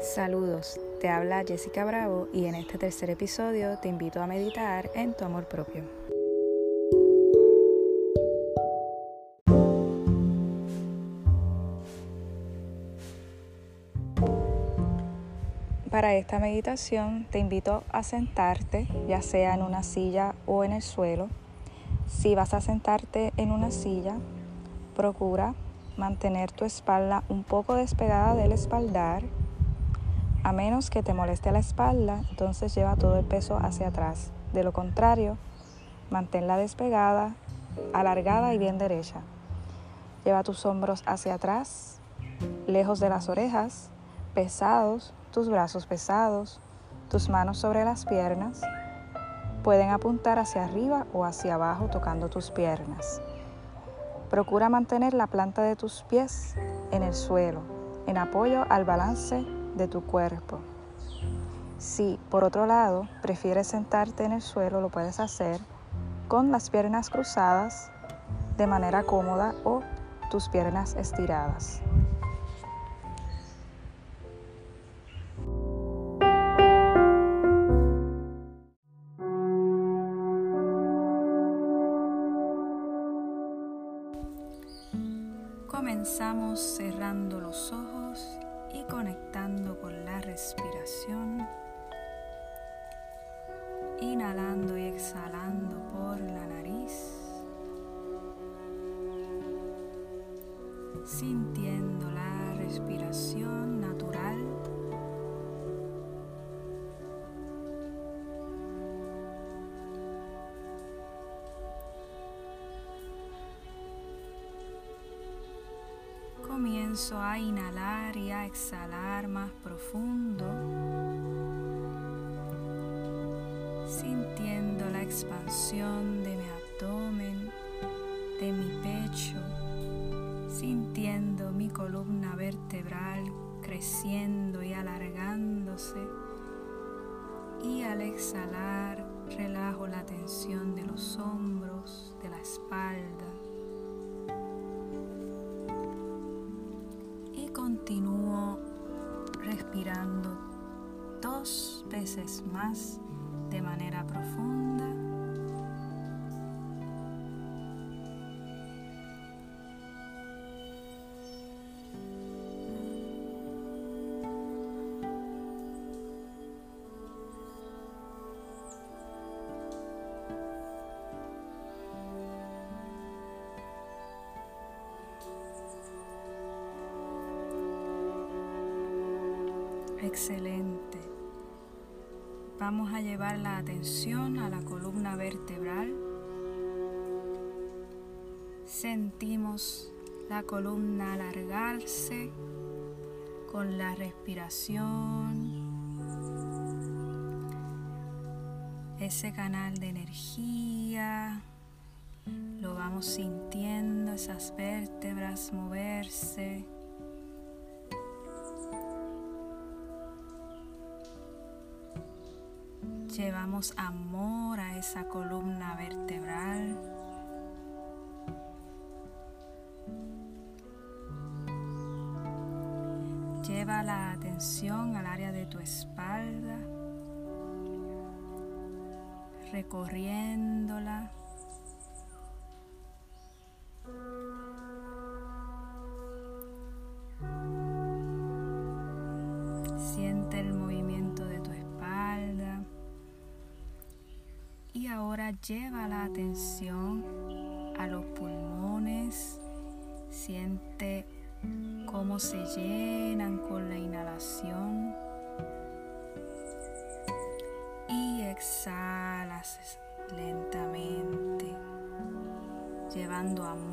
Saludos, te habla Jessica Bravo y en este tercer episodio te invito a meditar en tu amor propio. Para esta meditación te invito a sentarte, ya sea en una silla o en el suelo. Si vas a sentarte en una silla, procura mantener tu espalda un poco despegada del espaldar. A menos que te moleste la espalda, entonces lleva todo el peso hacia atrás. De lo contrario, manténla despegada, alargada y bien derecha. Lleva tus hombros hacia atrás, lejos de las orejas, pesados, tus brazos pesados, tus manos sobre las piernas. Pueden apuntar hacia arriba o hacia abajo tocando tus piernas. Procura mantener la planta de tus pies en el suelo, en apoyo al balance de tu cuerpo. Si, por otro lado, prefieres sentarte en el suelo, lo puedes hacer con las piernas cruzadas de manera cómoda o tus piernas estiradas. Comenzamos cerrando los ojos y conectando con la respiración, inhalando y exhalando por la nariz, sintiendo la respiración natural comienzo a inhalar y a exhalar más profundo, sintiendo la expansión de mi abdomen, de mi pecho, sintiendo mi columna vertebral creciendo y alargándose. Y al exhalar, relajo la tensión de los hombros, de la espalda veces más de manera profunda. Excelente. Vamos a llevar la atención a la columna vertebral. Sentimos la columna alargarse con la respiración. Ese canal de energía. Lo vamos sintiendo, esas vértebras moverse. Llevamos amor a esa columna vertebral. Lleva la atención al área de tu espalda, recorriéndola. Siente el movimiento de tu espalda. Ahora lleva la atención a los pulmones. Siente cómo se llenan con la inhalación. Y exhalas lentamente, llevando amor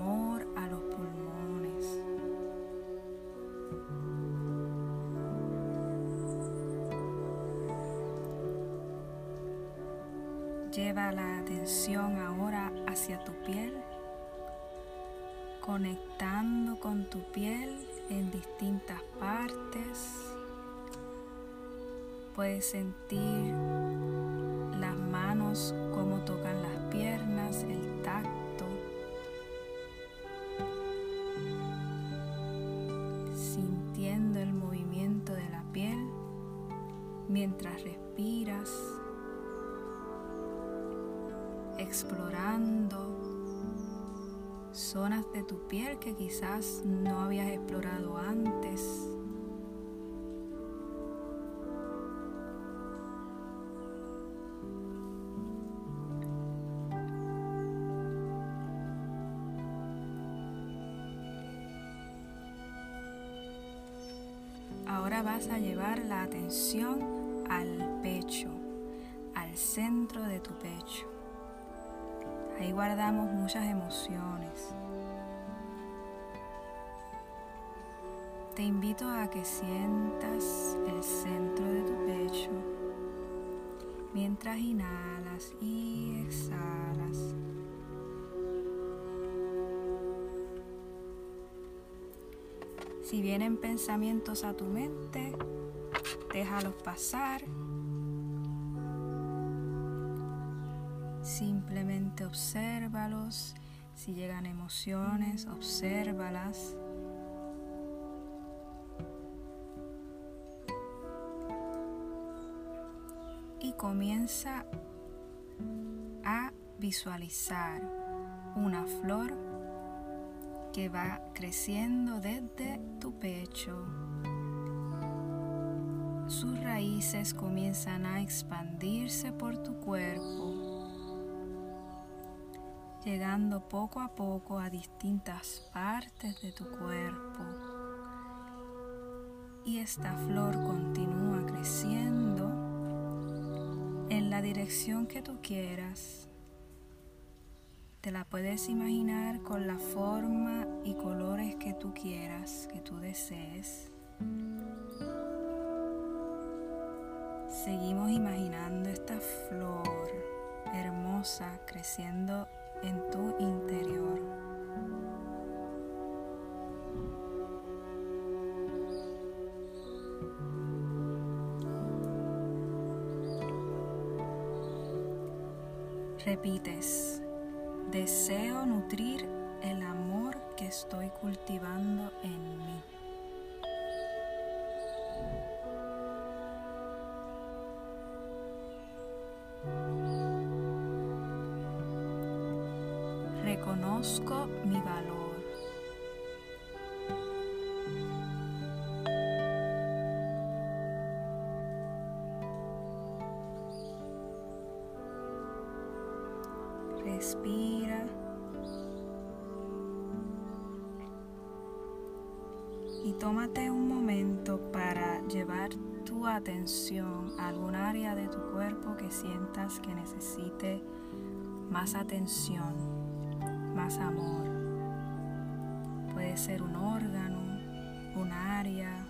Lleva la atención ahora hacia tu piel, conectando con tu piel en distintas partes. Puedes sentir las manos, cómo tocan las piernas, el tacto. Sintiendo el movimiento de la piel mientras respiras, explorando zonas de tu piel que quizás no habías explorado antes. Ahora vas a llevar la atención al pecho, al centro de tu pecho. Ahí guardamos muchas emociones. Te invito a que sientas el centro de tu pecho mientras inhalas y exhalas. Si vienen pensamientos a tu mente, déjalos pasar Simplemente obsérvalos. Si llegan emociones, obsérvalas. Y comienza a visualizar una flor que va creciendo desde tu pecho. Sus raíces comienzan a expandirse por tu cuerpo llegando poco a poco a distintas partes de tu cuerpo. Y esta flor continúa creciendo en la dirección que tú quieras. Te la puedes imaginar con la forma y colores que tú quieras, que tú desees. Seguimos imaginando esta flor hermosa creciendo en tu interior. Repites, deseo nutrir el amor que estoy cultivando en mí. Respira. Y tómate un momento para llevar tu atención a algún área de tu cuerpo que sientas que necesite más atención más amor. Puede ser un órgano, un área,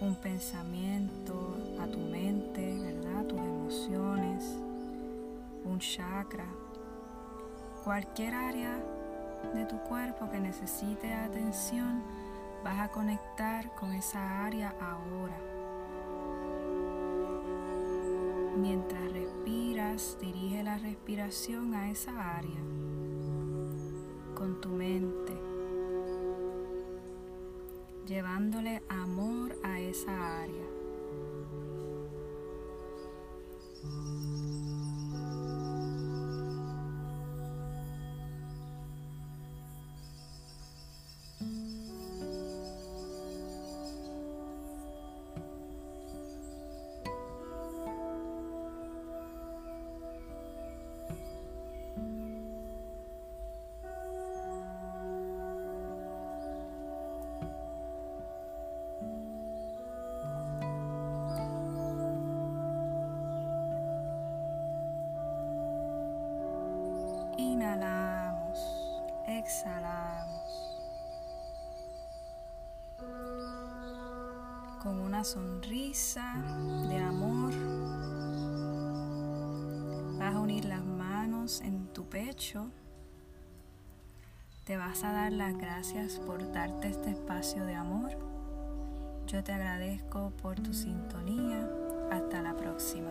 un pensamiento a tu mente, ¿verdad? Tus emociones, un chakra, cualquier área de tu cuerpo que necesite atención, vas a conectar con esa área ahora. Mientras respiras, dirige la respiración a esa área con tu mente, llevándole amor a esa área. Exhalamos. Con una sonrisa de amor, vas a unir las manos en tu pecho. Te vas a dar las gracias por darte este espacio de amor. Yo te agradezco por tu sintonía. Hasta la próxima.